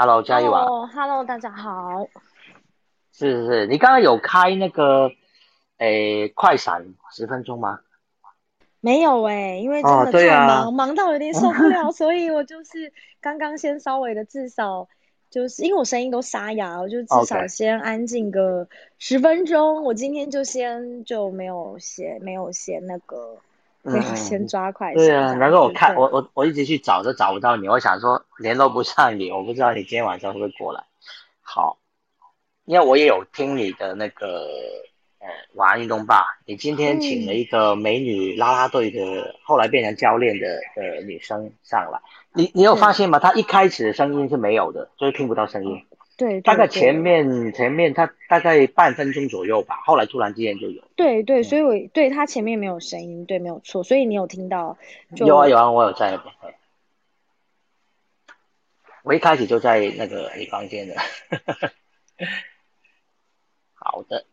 Hello，嘉义娃。哦，Hello，大家好。是是是，你刚刚有开那个诶快闪十分钟吗？没有哎、因为真哦的太忙，忙到有点受不了，所以我就是刚刚先稍微的至少就是因为我声音都沙哑，我就至少先安静个十分钟。我今天就先就没有写没有写那个先抓快对啊，闪这样难怪我看我我我一直去找都找不到你，我想说联络不上你，我不知道你今天晚上会不会过来。好，因为我也有听你的那个呃晚安运动吧，你今天请了一个美女啦啦队的，后来变成教练的的女生上来，你你有发现吗？她一开始的声音是没有的，就是听不到声音，对，对对大概前面前面他大概半分钟左右吧，后来突然之间就有。对对，所以我对他前面没有声音，对，没有错，所以你有听到有啊有啊，我有在那边。我一开始就在那个你房间的。好的。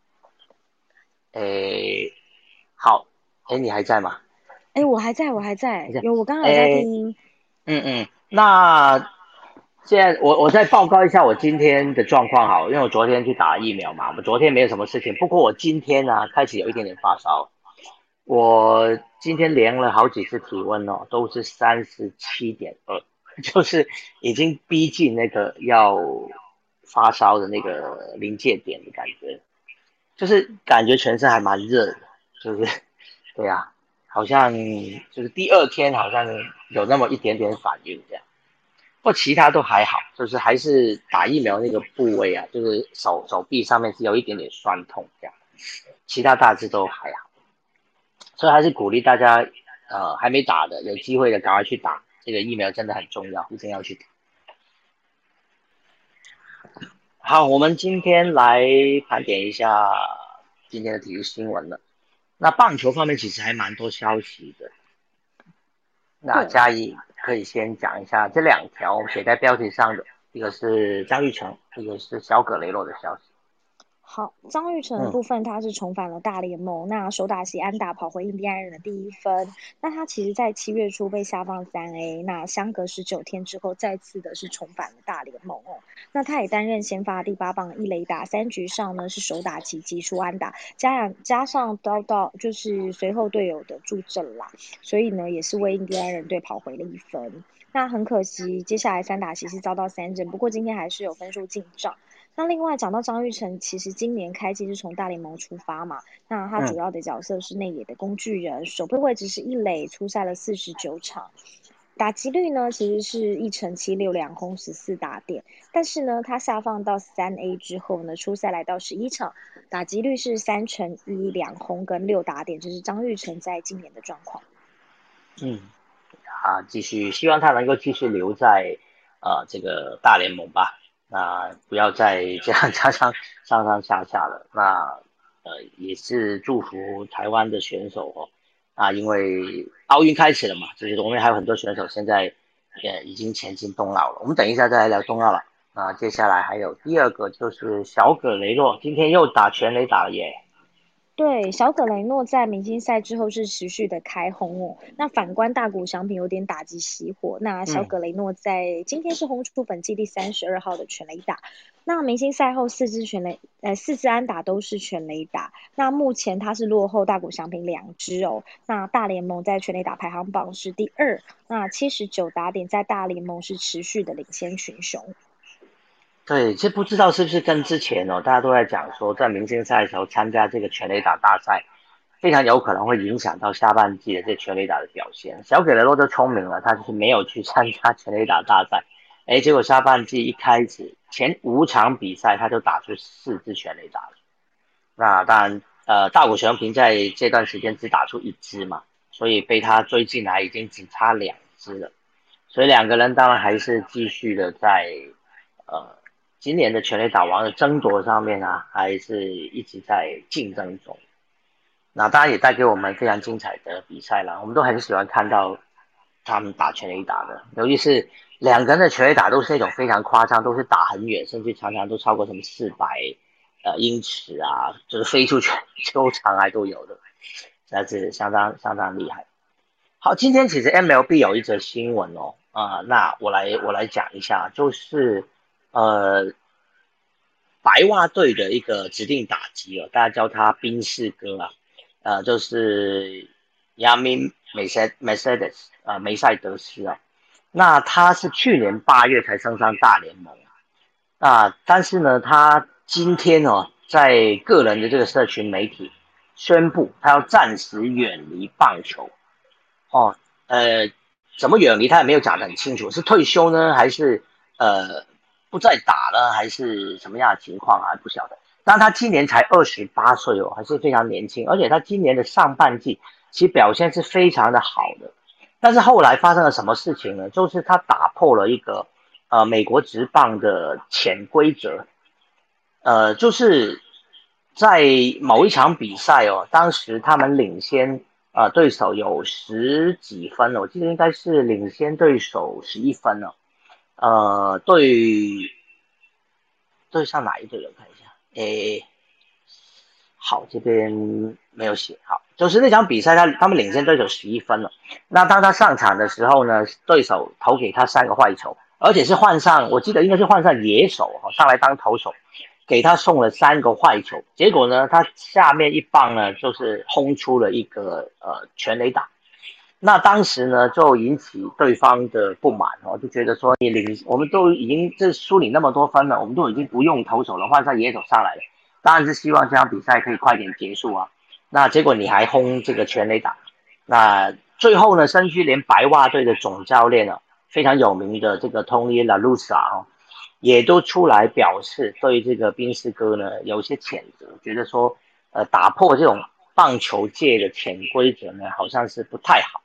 诶，好，诶，你还在吗？哎，我还在，我还在，有我刚刚有在哎听。嗯嗯，那现在我我再报告一下我今天的状况好，因为我昨天去打疫苗嘛，我昨天没有什么事情，不过我今天呢、开始有一点点发烧，我今天量了好几次体温哦，都是三十七点二，就是已经逼近那个要发烧的那个临界点的感觉，就是感觉全身还蛮热的，就是对啊，好像就是第二天好像有那么一点点反应这样，不过其他都还好，就是还是打疫苗那个部位啊，就是手手臂上面是有一点点酸痛这样，其他大致都还好，所以还是鼓励大家，呃，还没打的有机会的赶快去打，这个疫苗真的很重要，一定要去打。好，我们今天来盘点一下今天的体育新闻了。那棒球方面其实还蛮多消息的。那对嘉义可以先讲一下这两条写在标题上的，一个是张玉成，一个是小葛雷洛的消息。好，张玉成的嗯部分他是重返了大联盟，那首打席安打跑回印第安人的第一分。那他其实在七月初被下放三 A，那相隔十九天之后再次的是重返了大联盟哦。那他也担任先发第八棒一垒打，三局上呢是首打击击出安打，加上加上遭到就是随后队友的助阵啦，所以呢也是为印第安人队跑回了一分。那很可惜，接下来三打席是遭到三振，不过今天还是有分数进账。那另外讲到张玉成，其实今年开季是从大联盟出发嘛，那他主要的角色是内野的工具人，守备位置是一垒，出赛了四十九场，打击率呢其实是一成七六两轰十四打点，但是呢他下放到三 A 之后呢，出赛来到十一场，打击率是三成一两轰跟六打点，这是张玉成在今年的状况。嗯，啊，继续，希望他能够继续留在呃这个大联盟吧。那不要再这样 加上上上下下了。那呃也是祝福台湾的选手哦。啊，因为奥运开始了嘛，就是我们还有很多选手现在也已经前进冬奥了。我们等一下再来聊冬奥了。那接下来还有第二个就是小葛雷诺，今天又打全垒打了耶。对，小葛雷诺在明星赛之后是持续的开轰哦。那反观大谷翔平有点打击熄火，那小嗯葛雷诺在今天是轰出本季第三十二号的全垒打。那明星赛后四支全垒，呃，四支安打都是全垒打。那目前他是落后大谷翔平两支哦。那大联盟在全垒打排行榜是第二，那七十九打点在大联盟是持续的领先群雄。对，这不知道是不是跟之前哦，大家都在讲说，在明星赛的时候参加这个全垒打大赛，非常有可能会影响到下半季的这全垒打的表现。小葛雷洛就聪明了，他就是没有去参加全垒打大赛，哎，结果下半季一开始前五场比赛他就打出四支全垒打了。那当然，呃，大谷翔平在这段时间只打出一支嘛，所以被他追进来已经只差两支了，所以两个人当然还是继续的在呃。今年的全垒打王的争夺上面啊，还是一直在竞争中。那当然也带给我们非常精彩的比赛了，我们都很喜欢看到他们打全垒打的，尤其是两个人的全垒打都是那种非常夸张，都是打很远，甚至常常都超过什么四百呃英尺啊，就是飞出去球场还都有的，实在是相当相当厉害。好，今天其实 MLB 有一则新闻哦，啊、那我来我来讲一下，就是。呃，白袜队的一个指定打击哦，大家叫他冰士哥啊，呃，就是亚明梅塞梅赛德斯啊，梅赛德斯啊。那他是去年八月才升上大联盟啊，那但是呢，他今天哦，在个人的这个社群媒体宣布，他要暂时远离棒球哦，呃。怎么远离他也没有讲得很清楚，是退休呢，还是呃不再打了，还是什么样的情况还不晓得。但他今年才二十八岁哦，还是非常年轻，而且他今年的上半季其实表现是非常的好的。但是后来发生了什么事情呢？就是他打破了一个呃美国职棒的潜规则，呃，就是在某一场比赛哦，当时他们领先。啊，对手有十几分了，我记得应该是领先对手十一分了。呃，对，对上哪一队？我看一下。诶，好，这边没有写。好，就是那场比赛，他他们领先对手十一分了。那当他上场的时候呢，对手投给他三个坏球，而且是换上，我记得应该是换上野手哈，上来当投手。给他送了三个坏球，结果呢，他下面一棒呢，就是轰出了一个呃全垒打。那当时呢，就引起对方的不满哦，就觉得说你领，我们都已经这输你那么多分了，我们都已经不用投手了，换上野手上来了，当然是希望这场比赛可以快点结束啊。那结果你还轰这个全垒打，那最后呢，甚至连白袜队的总教练呢，非常有名的这个 Tony La r u s a 哦。也都出来表示对这个宾斯哥呢有些谴责，觉得说，呃，打破这种棒球界的潜规则呢，好像是不太好。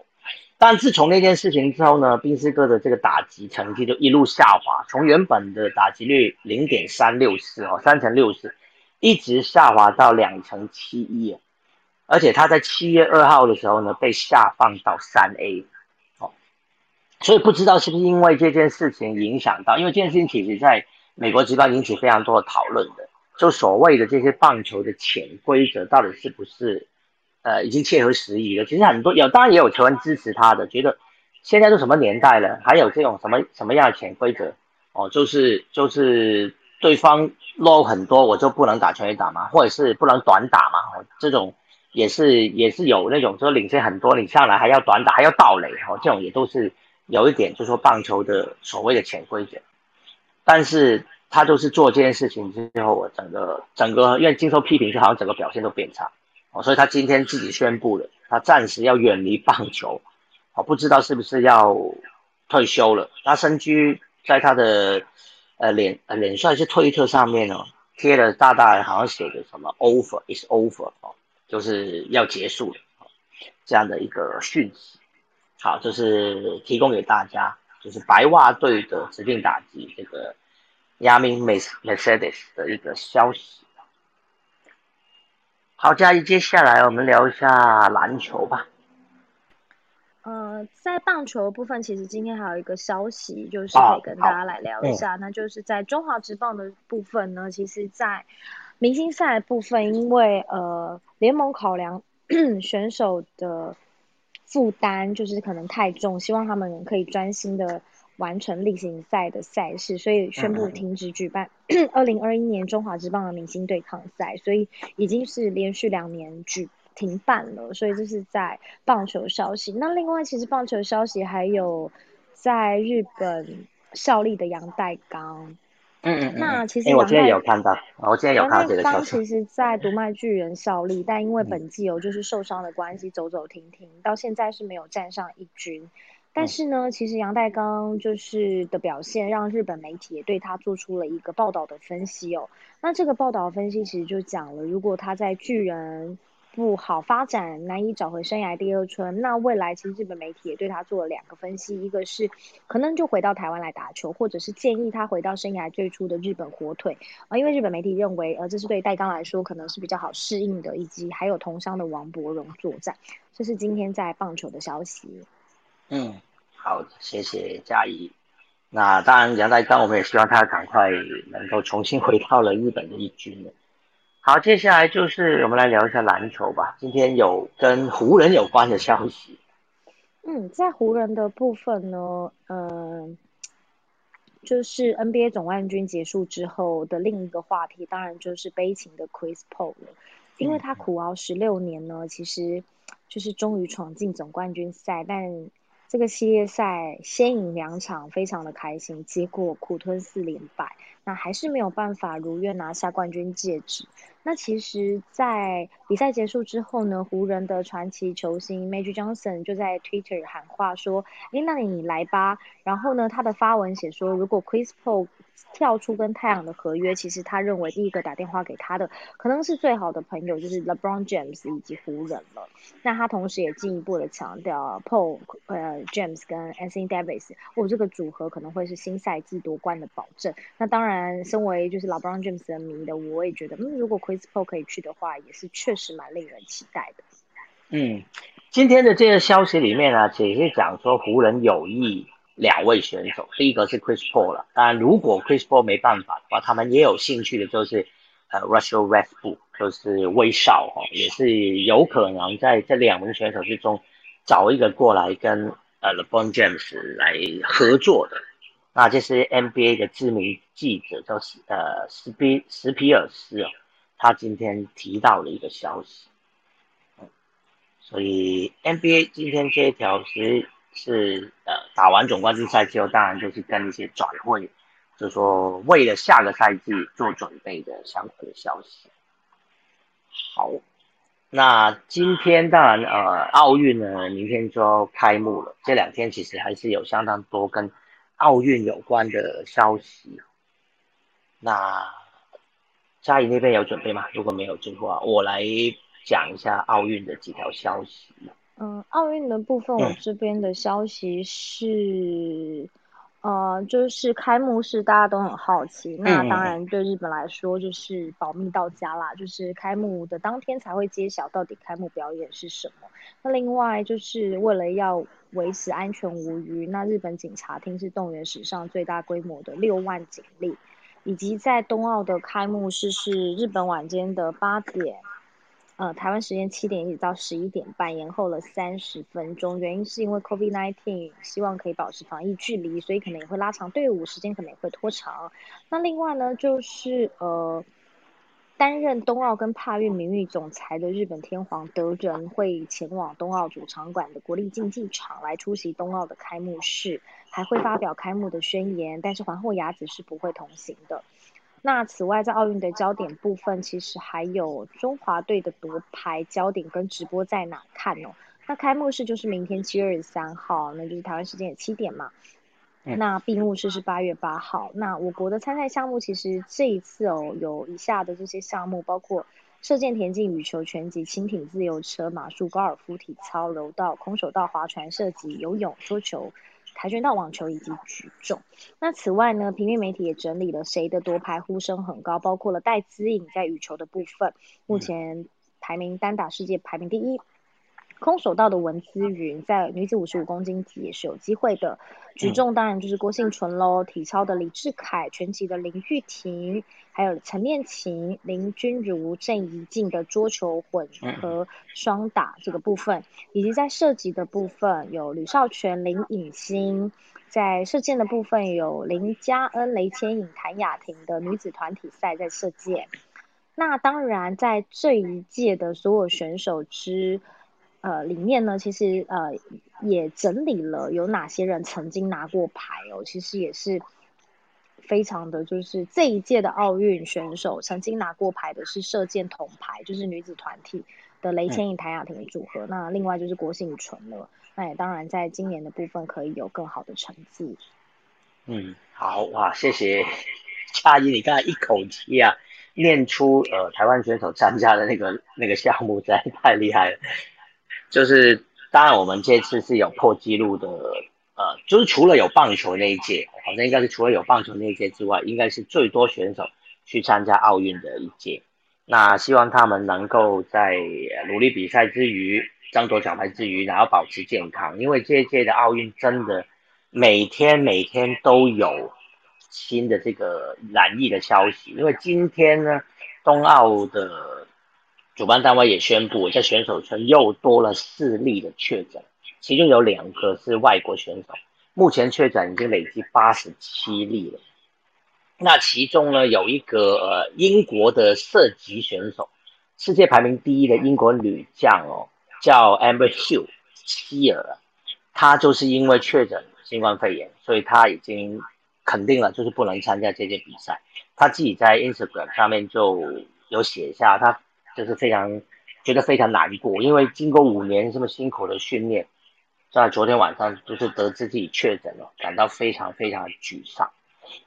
但自从那件事情之后呢，宾斯哥的这个打击成绩就一路下滑，从原本的打击率零点三六四哦，三乘六四，一直下滑到两成七一，而且他在七月二号的时候呢，被下放到三 A 哦。所以不知道是不是因为这件事情影响到，因为这件事情其实在美国职棒引起非常多的讨论的，就所谓的这些棒球的潜规则到底是不是，呃，已经切合时宜了？其实很多有，当然也有球员支持他的，觉得现在都什么年代了，还有这种什么什么样的潜规则？哦，就是就是对方 low 很多，我就不能打全垒打嘛，或者是不能短打嘛？这种也是也是有那种说领先很多，你上来还要短打，还要倒垒，哦，这种也都是。有一点就是说棒球的所谓的潜规则，但是他就是做这件事情之后，我整个整个因为经受批评，就好像整个表现都变差哦，所以他今天自己宣布了，他暂时要远离棒球，哦，不知道是不是要退休了。他身居在他的呃脸呃脸帅是推特上面哦，贴了大大好像写的什么 over is over 哦，就是要结束了这样的一个讯息。好，就是提供给大家，就是白袜队的指定打击这个亚明梅梅赛德斯的一个消息。好，嘉怡，接下来我们聊一下篮球吧。呃，在棒球部分，其实今天还有一个消息，就是可以跟大家来聊一下，那就是在中华职棒的部分呢，其实，在明星赛部分，因为呃联盟考量 选手的。负担就是可能太重，希望他们可以专心的完成例行赛的赛事，所以宣布停止举办二零二一年中华职棒的明星对抗赛，所以已经是连续两年举停办了。所以这是在棒球消息。那另外，其实棒球消息还有在日本效力的杨代刚。嗯嗯那其实我今天有看到，我今天有看到这个消息。其实，在独卖巨人效力，但因为本季有就是受伤的关系，走走停停，到现在是没有站上一军。但是呢，其实杨代刚就是的表现，让日本媒体也对他做出了一个报道的分析哦。那这个报道分析其实就讲了，如果他在巨人。不好发展，难以找回生涯第二春。那未来其实日本媒体也对他做了两个分析，一个是可能就回到台湾来打球，或者是建议他回到生涯最初的日本火腿啊。因为日本媒体认为，呃，这是对戴刚来说可能是比较好适应的，以及还有同乡的王柏荣作战。这是今天在棒球的消息。嗯，好，谢谢嘉怡。那当然，杨代刚我们也希望他赶快能够重新回到了日本的一军了。好，接下来就是我们来聊一下篮球吧。今天有跟湖人有关的消息。嗯，在湖人的部分呢，嗯，就是 NBA 总冠军结束之后的另一个话题，当然就是悲情的 Chris Paul 了，因为他苦熬十六年呢，其实就是终于闯进总冠军赛，但这个系列赛先赢两场，非常的开心，结果苦吞四连败，那还是没有办法如愿拿下冠军戒指。那其实，在比赛结束之后呢，湖人的传奇球星 Magic Johnson 就在 Twitter 喊话说：“诶，那你来吧。”然后呢，他的发文写说：“如果 Chris Paul 跳出跟太阳的合约，其实他认为第一个打电话给他的可能是最好的朋友，就是 LeBron James 以及湖人了。那他同时也进一步的强调，Paul、呃 James 跟 Anthony Davis，哦，这个组合可能会是新赛季夺冠的保证。那当然，身为就是 LeBron James 的迷的，我也觉得，嗯，如果 Chris Paul 可以去的话，也是确实蛮令人期待的。嗯，今天的这个消息里面呢，只是讲说湖人有意。两位选手，第一个是 Chris Paul 了。当然，如果 Chris Paul 没办法的话，他们也有兴趣的，就是呃 Russell Westbrook，就是威少哦，也是有可能在这两名选手之中找一个过来跟呃 LeBron James 来合作的。那这是 NBA 的知名记者，叫呃斯皮斯皮尔斯哦，他今天提到了一个消息。所以 NBA 今天这一条是。是呃，打完总冠军赛之后，当然就是跟一些转会，就说为了下个赛季做准备的相关的消息。好，那今天当然呃，奥运呢，明天就要开幕了。这两天其实还是有相当多跟奥运有关的消息。那嘉怡那边有准备吗？如果没有的话，我来讲一下奥运的几条消息。嗯，奥运的部分，我这边的消息是，呃，就是开幕式大家都很好奇，那当然对日本来说就是保密到家啦，就是开幕的当天才会揭晓到底开幕表演是什么。那另外就是为了要维持安全无虞，那日本警察厅是动员史上最大规模的六万警力，以及在冬奥的开幕式是日本晚间的八点。呃，台湾时间七点一直到十一点半，延后了三十分钟。原因是因为 COVID-19，希望可以保持防疫距离，所以可能也会拉长队伍，时间可能也会拖长。那另外呢，就是呃，担任冬奥跟帕运名誉总裁的日本天皇德仁会前往冬奥主场馆的国立竞技场来出席冬奥的开幕式，还会发表开幕的宣言。但是皇后雅子是不会同行的。那此外，在奥运的焦点部分，其实还有中华队的夺牌焦点跟直播在哪看哦？那开幕式就是明天七月二十三号，那就是台湾时间也七点嘛。那闭幕式是八月八号。那我国的参赛项目其实这一次哦，有以下的这些项目，包括射箭、田径、羽球、拳击、轻艇、自由车、马术、高尔夫、体操、柔道、空手道、划船、射击、游泳、桌球。跆拳道、网球以及举重。那此外呢，平面媒体也整理了谁的夺牌呼声很高，包括了戴资颖在羽球的部分，目前排名单打世界排名第一。空手道的文姿云在女子五十五公斤级也是有机会的。举重当然就是郭幸纯喽，体操的李志凯，拳击的林玉婷，还有陈念琴、林君如、郑怡静的桌球混合双打这个部分，以及在射击的部分有吕少全、林颖欣，在射箭的部分有林佳恩、雷千颖、谭雅婷的女子团体赛在射箭。那当然在这一届的所有选手之。呃，里面呢，其实呃也整理了有哪些人曾经拿过牌哦，其实也是非常的，就是这一届的奥运选手曾经拿过牌的是射箭铜牌，就是女子团体的雷千颖、谭雅婷的组合。那另外就是郭幸淳了，那也当然在今年的部分可以有更好的成绩。嗯，好哇，谢谢嘉怡，你刚才一口气啊念出呃台湾选手参加的那个那个项目，实在太厉害了。就是，当然我们这次是有破纪录的，呃，就是除了有棒球那一届，好像应该是除了有棒球那一届之外，应该是最多选手去参加奥运的一届。那希望他们能够在努力比赛之余，争夺奖牌之余，然后保持健康，因为这一届的奥运真的每天每天都有新的这个染疫的消息。因为今天呢，冬奥的。主办单位也宣布，在选手村又多了四例的确诊，其中有两个是外国选手，目前确诊已经累计八十七例了。那其中呢，有一个呃英国的射击选手，世界排名第一的英国女将哦，叫 Amber Hill 希尔，她就是因为确诊新冠肺炎，所以她已经肯定了，就是不能参加这届比赛。她自己在 Instagram 上面就有写下，她就是非常觉得非常难过，因为经过五年这么辛苦的训练，在昨天晚上就是得知自己确诊了，感到非常非常的沮丧。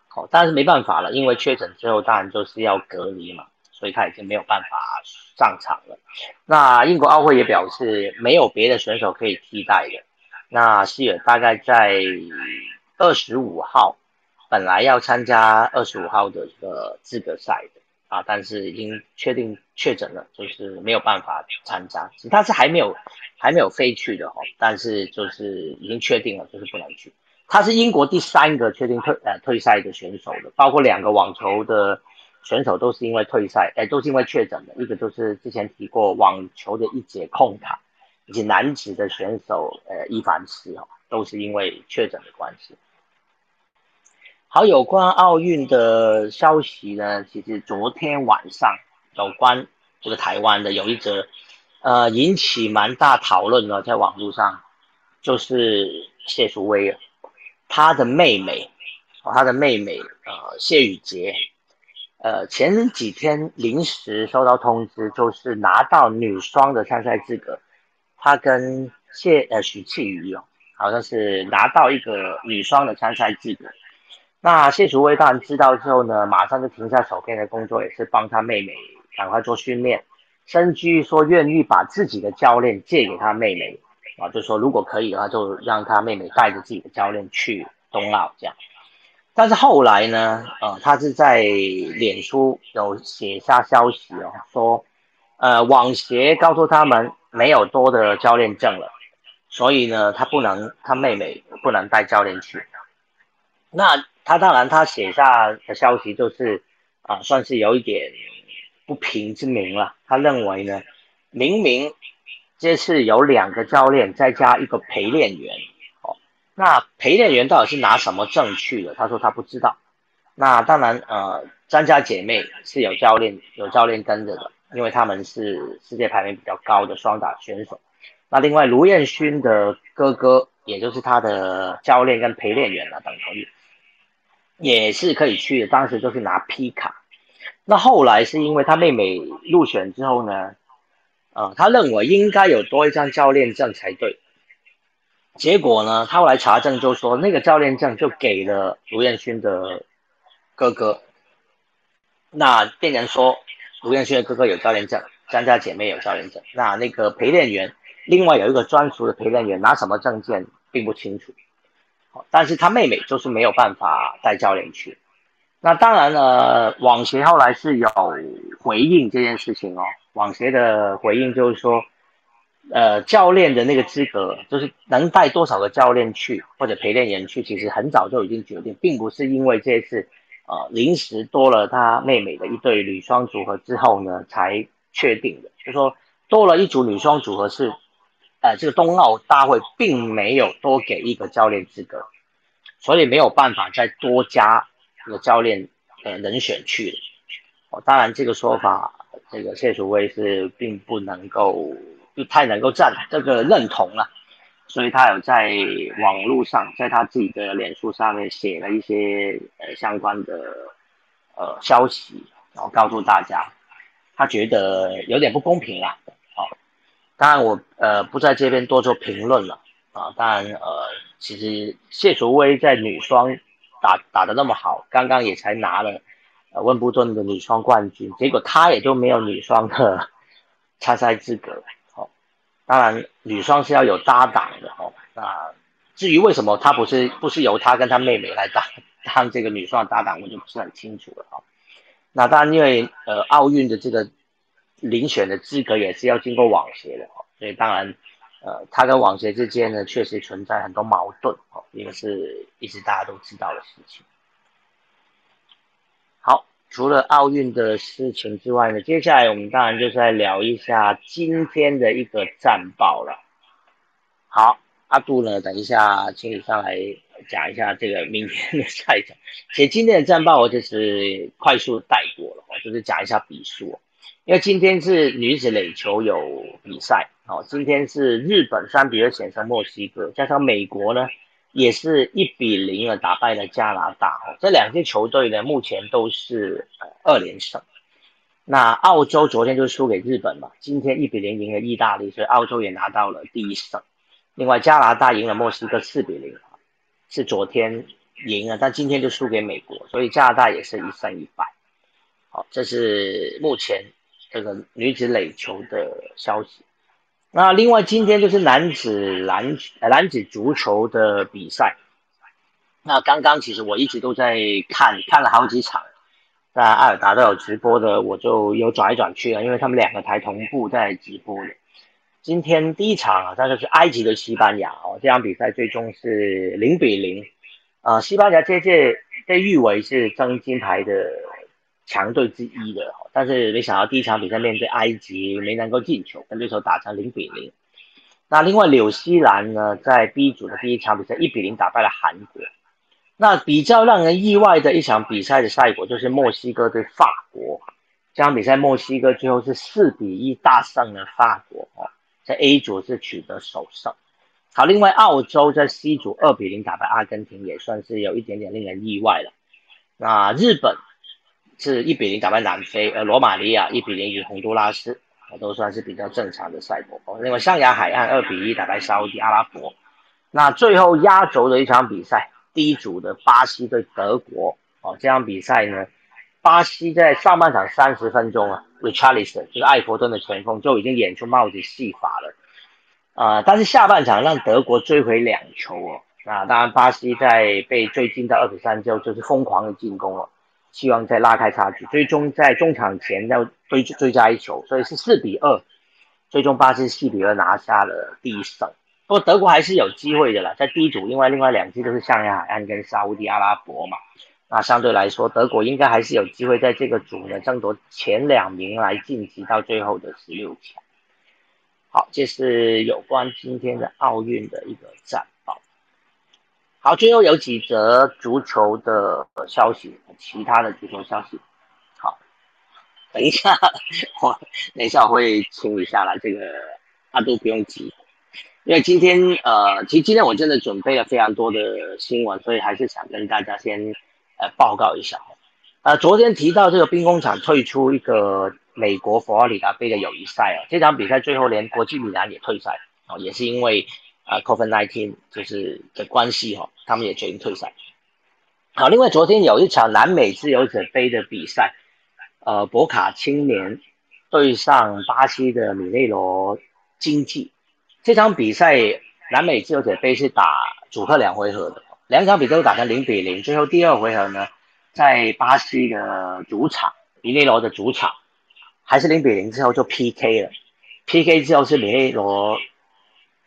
好，但是没办法了，因为确诊之后当然就是要隔离嘛，所以他已经没有办法上场了。那英国奥会也表示没有别的选手可以替代的。那希尔大概在二十五号本来要参加二十五号的这个资格赛的啊，但是已经确定确诊了，就是没有办法参加。他是还没有还没有飞去的哈，但是就是已经确定了，就是不能去。他是英国第三个确定退呃退赛的选手的，包括两个网球的选手都是因为退赛，哎，都是因为确诊的。一个就是之前提过网球的一姐控塔，以及男子的选手呃伊凡斯哦，都是因为确诊的关系。好，有关奥运的消息呢，其实昨天晚上有关这个台湾的有一则呃引起蛮大讨论的，在网络上就是谢淑薇她。的妹妹，哦，她的妹妹，呃，谢雨洁，呃，前几天临时收到通知，就是拿到女双的参赛资格。她跟谢呃许庆瑜哦，好像是拿到一个女双的参赛资格。那谢淑薇当然知道之后呢，马上就停下手边的工作，也是帮他妹妹赶快做训练，甚至说愿意把自己的教练借给他妹妹。啊，就说如果可以的话，就让他妹妹带着自己的教练去冬奥这样。但是后来呢，呃，他是在脸书有写下消息哦，说，呃，网协告诉他们没有多的教练证了，所以呢，他不能，他妹妹不能带教练去。那他当然他写下的消息就是啊，算是有一点不平之名了。他认为呢，明明。这次有两个教练，再加一个陪练员，哦，那陪练员到底是拿什么证去的？他说他不知道。那当然，呃，张家姐妹是有教练，有教练跟着的，因为他们是世界排名比较高的双打选手。那另外，卢彦勋的哥哥，也就是他的教练跟陪练员了，等同于也是可以去的。当时就是拿 P 卡。那后来是因为他妹妹入选之后呢？啊，他认为应该有多一张教练证才对。结果呢，他后来查证就说，那个教练证就给了卢彦勋的哥哥。那店员说，卢彦勋的哥哥有教练证，张家姐妹有教练证。那那个陪练员，另外有一个专属的陪练员，拿什么证件并不清楚。但是他妹妹就是没有办法带教练去。那当然了，网协后来是有回应这件事情哦。网协的回应就是说，呃，教练的那个资格，就是能带多少个教练去或者陪练员去，其实很早就已经决定，并不是因为这次，呃，临时多了他妹妹的一对女双组合之后呢才确定的。就说多了一组女双组合是，呃，这个冬奥大会并没有多给一个教练资格，所以没有办法再多加一个教练呃人选去。哦，当然这个说法。这个谢楚威是并不能够不太能够赞这个认同了，所以他有在网络上，在他自己的脸书上面写了一些呃相关的呃消息，然后告诉大家，他觉得有点不公平啦。当然我呃不在这边多做评论了啊。当然呃，其实谢淑薇在女双打打的那么好，刚刚也才拿了。呃，温布顿的女双冠军，结果她也就没有女双的 参赛资格。好，当然女双是要有搭档的。哦，那至于为什么她不是不是由她跟她妹妹来当 当这个女双搭档，我就不是很清楚了。哈，那当然因为呃奥运的这个遴选的资格也是要经过网协的。所以当然呃他跟网协之间呢确实存在很多矛盾。哦，因为是一直大家都知道的事情。好除了奥运的事情之外呢，接下来我们当然就是来聊一下今天的一个战报了。好，阿杜呢，等一下请你上来讲一下这个明天的赛程。其实今天的战报我就是快速带过了，就是讲一下比数。因为今天是女子垒球有比赛，哦，今天是日本三比二险胜墨西哥，加上美国呢也是一比零的打败了加拿大，哦，这两支球队呢目前都是二连胜。那澳洲昨天就输给日本嘛，今天一比零赢了意大利，所以澳洲也拿到了第一胜。另外加拿大赢了墨西哥四比零，是昨天赢了，但今天就输给美国，所以加拿大也是一胜一败。好，这是目前这个女子垒球的消息。那另外今天就是男子篮男子足球的比赛。那刚刚其实我一直都在看，看了好几场。在艾尔达都有直播的，我就有转来转去了，因为他们两个台同步在直播的。今天第一场啊，那就是埃及的西班牙哦，这场比赛最终是零比零。啊，西班牙这届被誉为是争金牌的强队之一的，但是没想到第一场比赛面对埃及没能够进球，跟对手打成零比零。那另外纽西兰呢，在 B 组的第一场比赛一比零打败了韩国。那比较让人意外的一场比赛的赛果就是墨西哥对法国，这场比赛墨西哥最后是四比一大胜了法国哦，在 A 组是取得首胜。好，另外澳洲在 C 组二比零打败阿根廷，也算是有一点点令人意外了。那日本是一比零打败南非，而罗马尼亚一比零与洪都拉斯，都算是比较正常的赛果。另外象牙海岸二比一打败沙特阿拉伯。那最后压轴的一场比赛。第一组的巴西对德国哦，这场比赛呢，巴西在上半场三十分钟啊，Richarlison 就是艾弗顿的前锋就已经演出帽子戏法了，啊，但是下半场让德国追回两球哦，那当然巴西在被追进到二比三之后就是疯狂的进攻了，希望再拉开差距，最终在中场前要追追加一球，所以是四比二，最终巴西四比二拿下了第一胜。不过德国还是有机会的啦，在第一组，另外另外两支都是象牙海岸跟沙地阿拉伯嘛，那相对来说，德国应该还是有机会在这个组呢争夺前两名来晋级到最后的十六强。好，这是有关今天的奥运的一个战。好，最后有几则足球的消息，其他的足球消息。好，等一下，我等一下我会清理下来，这个大家都不用急。因为今天，呃，其实今天我真的准备了非常多的新闻，所以还是想跟大家先，呃，报告一下。呃，昨天提到这个兵工厂退出一个美国佛罗里达杯的友谊赛啊，这场比赛最后连国际米兰也退赛哦，也是因为啊，Covid nineteen 就是的关系哈，他们也决定退赛。好，另外昨天有一场南美自由者杯的比赛，呃，博卡青年对上巴西的米内罗经济。这场比赛南美自由者杯是打主客两回合的，两场比赛都打成零比零。最后第二回合呢，在巴西的主场米内罗的主场，还是零比零之后就 PK 了。PK 之后是米内罗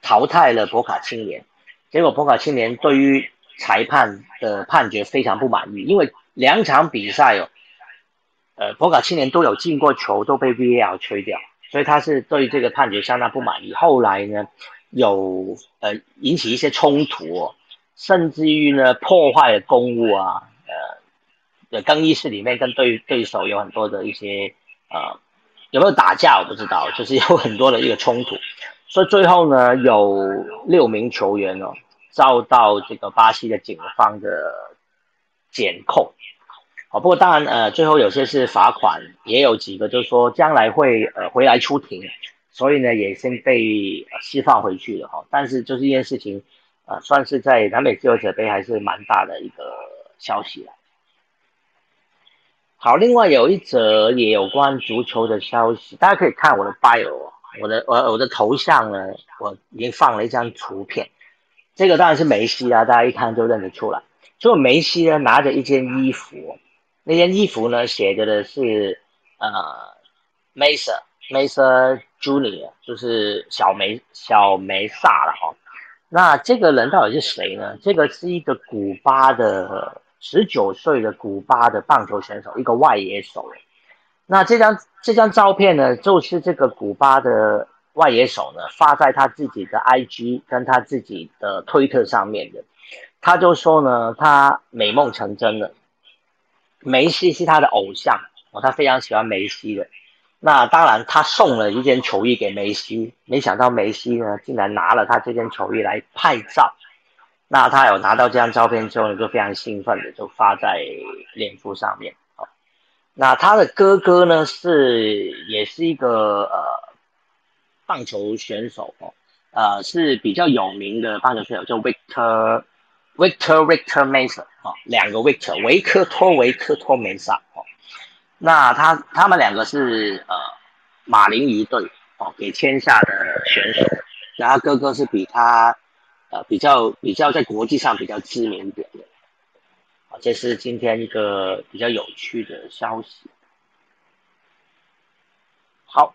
淘汰了博卡青年，结果博卡青年对于裁判的判决非常不满意，因为两场比赛哦，呃博卡青年都有进过球，都被 VAR 吹掉。所以他是对这个判决相当不满意，后来呢，有呃引起一些冲突，哦，甚至于呢破坏了公物啊，呃，的更衣室里面跟对对手有很多的一些呃有没有打架我不知道，就是有很多的一个冲突，所以最后呢有六名球员哦遭到这个巴西的警方的检控哦。不过当然，呃，最后有些是罚款，也有几个就是说将来会呃回来出庭，所以呢也先被释放回去了哈。但是就是一件事情，呃，算是在南美自由者杯还是蛮大的一个消息了。好，另外有一则也有关足球的消息，大家可以看我的 bio，我的我我的头像呢，我已经放了一张图片，这个当然是梅西啊，大家一看就认得出来。就梅西呢拿着一件衣服。那件衣服呢，写着的是呃，Mesa Mesa Junior，就是小梅小梅萨了哈。那这个人到底是谁呢？这个是一个古巴的十九岁的古巴的棒球选手，一个外野手。那这张这张照片呢，就是这个古巴的外野手呢发在他自己的 IG 跟他自己的推特上面的。他就说呢，他美梦成真了，梅西是他的偶像哦，他非常喜欢梅西的。那当然，他送了一件球衣给梅西，没想到梅西呢，竟然拿了他这件球衣来拍照。那他有拿到这张照片之后呢，就非常兴奋的就发在脸书上面。那他的哥哥呢，是也是一个呃棒球选手哦，呃是比较有名的棒球选手，叫 Victor Victor Victor Mason 哦，两个 Victor 维克托维克托梅萨哦。那他他们两个是呃马林鱼队哦给签下的选手，然后哥哥是比他呃比较比较在国际上比较知名点的，这是今天一个比较有趣的消息。好，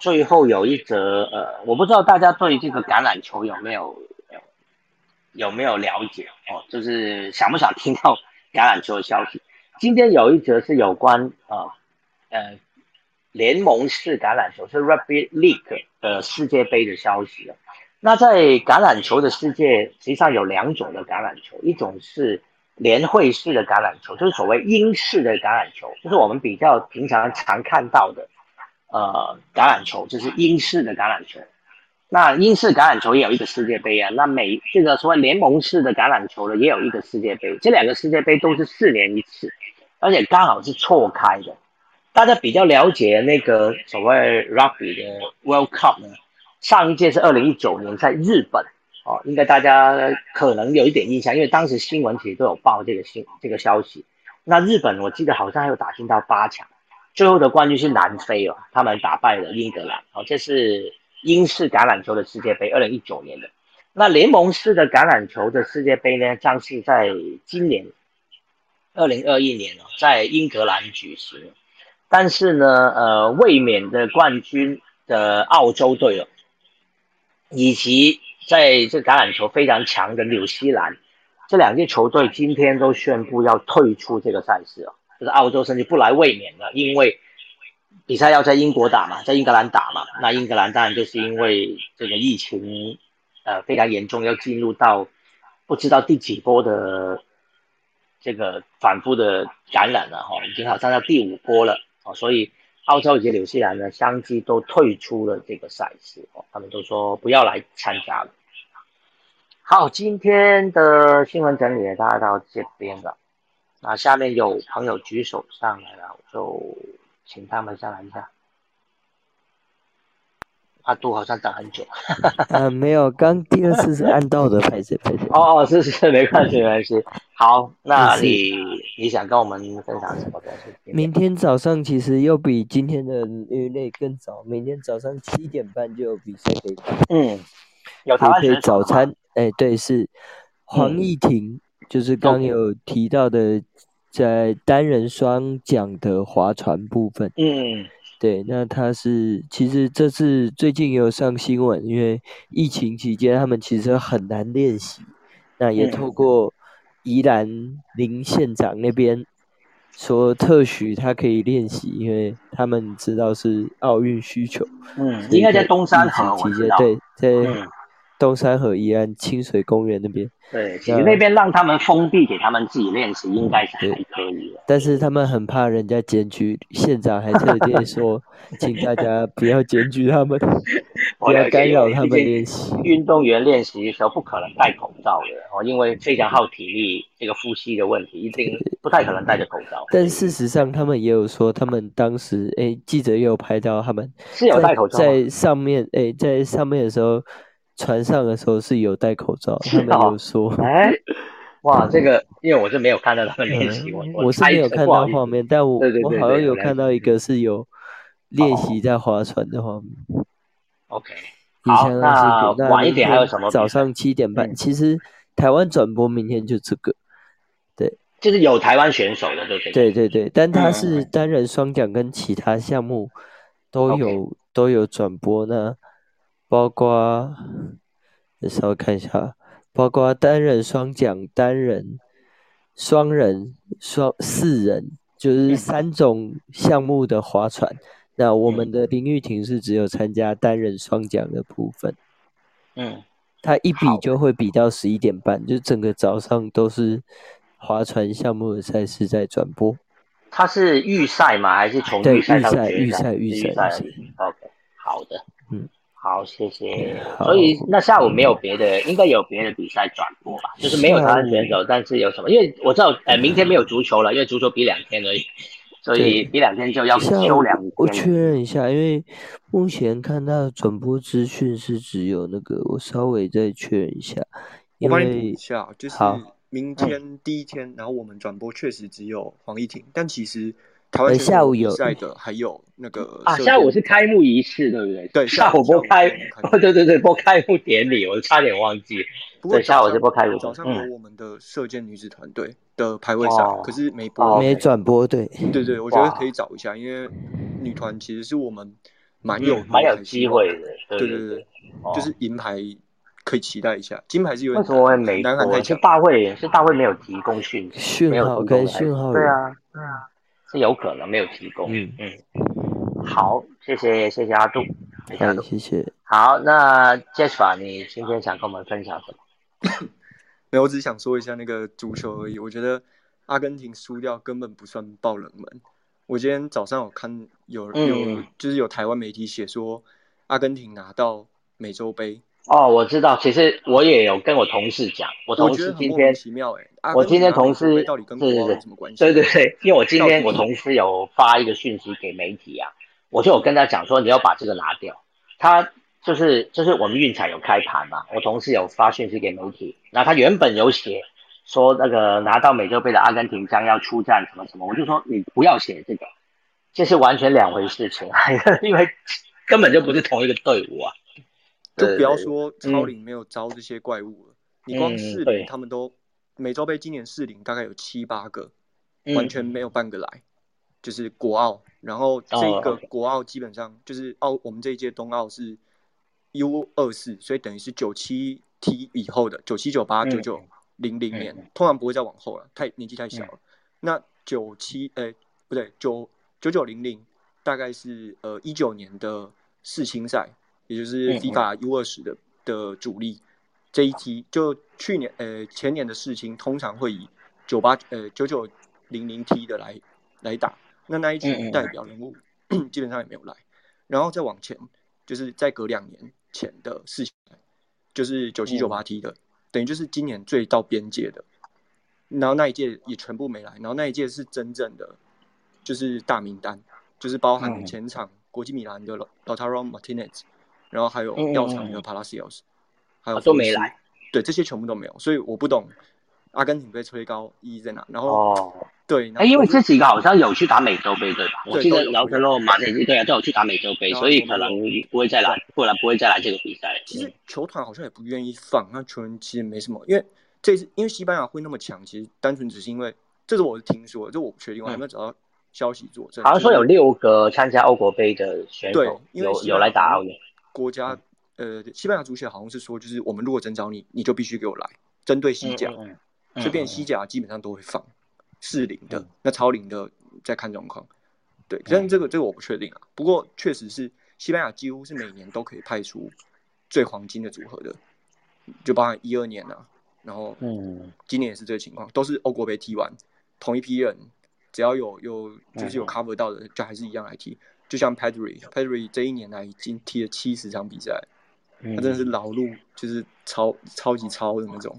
最后有一则呃，我不知道大家对这个橄榄球有没有有没有了解哦，就是想不想听到橄榄球的消息？今天有一则是有关啊，呃，联盟式橄榄球是 Rugby League 的世界杯的消息。那在橄榄球的世界，实际上有两种的橄榄球，一种是联会式的橄榄球，就是所谓英式的橄榄球，就是我们比较平常常看到的呃橄榄球，就是英式的橄榄球。那英式橄榄球也有一个世界杯啊，那美这个所谓联盟式的橄榄球呢，也有一个世界杯，这两个世界杯都是四年一次。而且刚好是错开的，大家比较了解那个所谓 Rugby 的 World Cup 呢，上一届是二零一九年在日本哦，应该大家可能有一点印象，因为当时新闻其实都有报这个新这个消息。那日本我记得好像还有打进到八强，最后的冠军是南非哦，他们打败了英格兰哦，这是英式橄榄球的世界杯，二零一九年的。那联盟式的橄榄球的世界杯呢，将是在今年。二零二一年哦，在英格兰举行，但是呢，呃，卫冕的冠军的澳洲队哦，以及在这橄榄球非常强的纽西兰，这两支球队今天都宣布要退出这个赛事哦，就是澳洲甚至不来卫冕了，因为比赛要在英国打嘛，在英格兰打嘛，那英格兰当然就是因为这个疫情，呃，非常严重，要进入到不知道第几波的。这个反复的感染了哈，已经好像到第五波了哦，所以澳洲以及纽西兰呢，相继都退出了这个赛事哦，他们都说不要来参加了。好，今天的新闻整理大概到这边了，那下面有朋友举手上来了，我就请他们上来一下。阿杜好像等很久，嗯，没有，刚第二次是按到的，拍摄拍摄。哦哦，是是，没关系没关系。好，那你你想跟我们分享什么东西？明天早上其实又比今天的日内更早，明天早上七点半就有比赛可以看。嗯，有台湾选早餐，哎，对，是黄义婷，就是刚有提到的，在单人双桨的划船部分。嗯。对，那他是其实这次最近有上新闻，因为疫情期间他们其实很难练习，那也透过宜兰林县长那边说特许他可以练习，因为他们知道是奥运需求。嗯，应该在东山河期间，对，在东山河一安清水公园那边。对，其实那边让他们封闭给他们自己练习，应该是还可以的。但是他们很怕人家检举，县长还特地 说，请大家不要检举他们，不要干扰他们练习。运动员练习的时候不可能戴口罩的哦，因为非常耗体力，这个呼吸的问题一定不太可能戴着口罩。但事实上，他们也有说，他们当时哎，记者也有拍到他们是有戴口罩在上面哎，在上面的时候。船上的时候是有戴口罩，他们有说。哎，哇，这个因为我是没有看到他们练习，我我是没有看到画面，但我我好像有看到一个是有练习在划船的画面。OK，好，那晚一点还有什么？早上七点半，其实台湾转播明天就这个，对，就是有台湾选手的，对不对？对对对，但他是单人双桨跟其他项目都有都有转播呢。包括，稍微看一下，包括单人双桨、单人、双人、双四人，就是三种项目的划船。那我们的林玉婷是只有参加单人双桨的部分。嗯，他一比就会比到十一点半，就整个早上都是划船项目的赛事在转播。他是预赛吗？还是从预赛到预赛？预赛，预赛。OK，好的，嗯，好，谢谢。所以那下午没有别的，应该有别的比赛转播吧？就是没有台湾选手，但是有什么？因为我知道，呃，明天没有足球了，因为足球比两天而已，所以比两天就要休两天。我确认一下，因为目前看到的转播资讯是只有那个，我稍微再确认一下。我帮你补一下，就是。明天第一天，然后我们转播确实只有黄义婷，但其实台湾下午有赛的还有那个啊，下午是开幕仪式，对不对？对，下午播开，哦，对对对，播开幕典礼，我差点忘记。不过下午是播开幕，早上有我们的射箭女子团队的排位赛，可是没播，没转播，对，对对，我觉得可以找一下，因为女团其实是我们蛮有蛮有机会的，对对对，就是银牌。可以期待一下，金牌是有点。为什么会没多？是大会是大会没有提供讯讯号跟讯号。对啊，对啊，是有可能没有提供。嗯嗯。好，谢谢谢谢阿杜，谢谢阿杜，谢谢。好，那 Jasper，你今天想跟我们分享什么？没有，我只是想说一下那个足球而已。我觉得阿根廷输掉根本不算爆冷门。我今天早上有看有有就是有台湾媒体写说阿根廷拿到美洲杯。哦，我知道，其实我也有跟我同事讲，我同事今天奇妙哎，我今天同事到底跟国有什么关系？对对对，因为我今天我同事有发一个讯息给媒体啊，我就有跟他讲说你要把这个拿掉，他就是就是我们运彩有开盘嘛，我同事有发讯息给媒体，然后他原本有写说那个拿到美洲杯的阿根廷将要出战什么什么，我就说你不要写这个，这是完全两回事情，因为根本就不是同一个队伍啊。就不要说超龄没有招这些怪物了，你光四零他们都美洲杯今年四零大概有七八个，完全没有半个来，就是国奥，然后这个国奥基本上就是奥我们这一届冬奥是 U 二四，所以等于是九七 T 以后的九七九八九九零零年，通常不会再往后了，太年纪太小了。那九七诶不对九九九零零大概是呃一九年的世青赛。也就是 FIFA U 二十的的主力，这一期就去年呃前年的事情，通常会以九八呃九九零零 T 的来来打，那那一群代表人物 基本上也没有来，然后再往前就是再隔两年前的事情，就是九七九八 T 的，等于就是今年最到边界的，然后那一届也全部没来，然后那一届是真正的就是大名单，就是包含前场国际米兰的 Lautaro Martinez。然后还有药厂的 Palacios，还有都没来，对，这些全部都没有，所以我不懂阿根廷被吹高意义在哪。然后哦，对，哎，因为这几个好像有去打美洲杯，对吧？我记得姚晨洛马内斯对啊，都有去打美洲杯，所以可能不会再来，不然不会再来这个比赛。其实球团好像也不愿意放，那球员其实没什么，因为这次因为西班牙会那么强，其实单纯只是因为这是我是听说，这我不确定，我还没有找到消息佐证。好像说有六个参加欧国杯的选手有有来打奥运。国家，呃，西班牙足协好像是说，就是我们如果征召你，你就必须给我来。针对西甲，这边西甲基本上都会放适龄的，那超龄的再看状况。对，但这个这个我不确定啊。不过确实是西班牙几乎是每年都可以派出最黄金的组合的，就包含一二年啊，然后嗯，今年也是这个情况，都是欧国杯踢完同一批人，只要有有就是有 cover 到的，就还是一样来踢。就像 Pedri，Pedri 这一年来已经踢了七十场比赛，他真的是劳碌，就是超超级超的那种。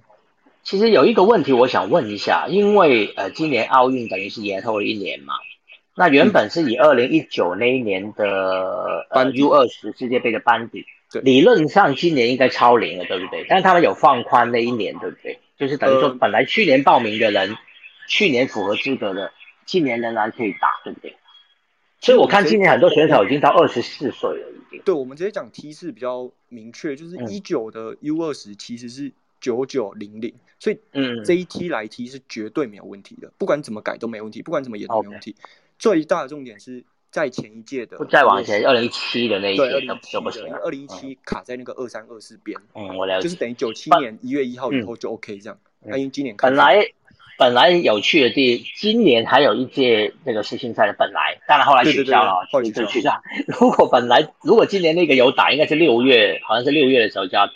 其实有一个问题我想问一下，因为呃，今年奥运等于是延后了一年嘛，那原本是以二零一九那一年的呃 U 二十世界杯的班底，理论上今年应该超龄了，对不对？但是他们有放宽那一年，对不对？就是等于说本来去年报名的人，去年符合资格的，今年仍然可以打，对不对？所以我看今年很多选手已经到二十四岁了，已经。对，我们直接讲 T 是比较明确，就是一九的 U 二十其实是九九零零，所以嗯，这一梯来 T 是绝对没有问题的，不管怎么改都没问题，不管怎么演都没问题。最大的重点是在前一届的，再往前二零一七的那一届就不行，二零一七卡在那个二三二四边，嗯，我了解，就是等于九七年一月一号以后就 OK 这样。那因为今年本来。本来有趣的地，今年还有一届那个世青赛的本来，当然后来取消了，就取消。如果本来如果今年那个有打，应该是六月，好像是六月的时候就要打。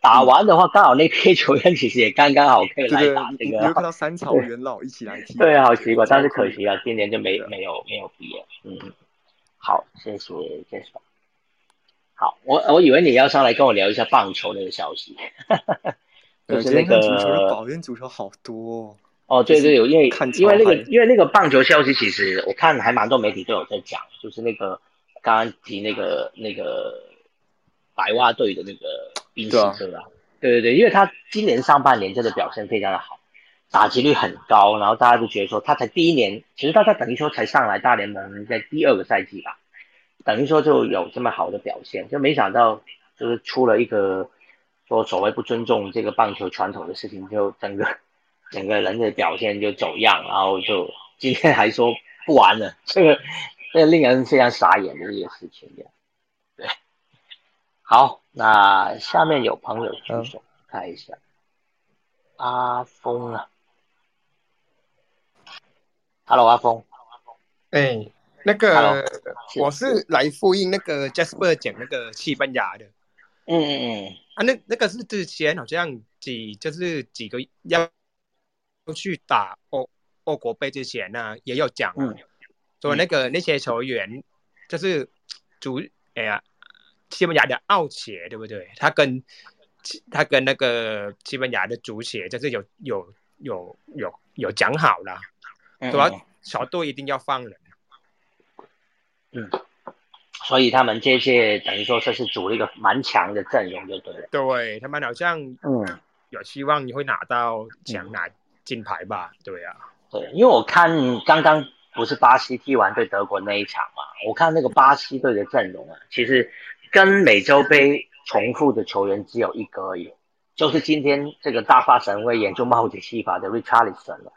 打完的话，刚好那批球员其实也刚刚好可以来打这个。你会看到三朝元老一起来踢。对，好奇怪，但是可惜啊，今年就没没有没有毕业。嗯，好，谢谢谢谢。好，我我以为你要上来跟我聊一下棒球那个消息。就是那个保院足球好多哦，对对，有因为因为那个因为那个棒球消息，其实我看还蛮多媒体都有在讲，就是那个刚刚提那个那个白袜队的那个宾斯特啊，对对对，因为他今年上半年真的表现非常的好，打击率很高，然后大家都觉得说他才第一年，其实大家等于说才上来大联盟在第二个赛季吧，等于说就有这么好的表现，就没想到就是出了一个。说所谓不尊重这个棒球传统的事情，就整个整个人的表现就走样，然后就今天还说不玩了，这个这令人非常傻眼的一个事情。对，好，那下面有朋友举手，看一下，阿峰啊，Hello，阿峰，哎，那个我是来复印那个 Jasper 讲那个西班牙的。嗯嗯嗯，啊，那那个是之前好像几就是几个要去打欧欧国杯之前呢，也有讲，说那个那些球员就是主哎呀，西班牙的奥协对不对？他跟他跟那个西班牙的足协就是有有有有有讲好了，主要小队一定要放人。嗯。所以他们这届等于说这是组了一个蛮强的阵容，就对了。对他们好像嗯有希望你会拿到奖拿金牌吧？对呀。对，因为我看刚刚不是巴西踢完对德国那一场嘛，我看那个巴西队的阵容啊，其实跟美洲杯重复的球员只有一个而已，就是今天这个大发神威、演出帽子戏法的 Richardson 了。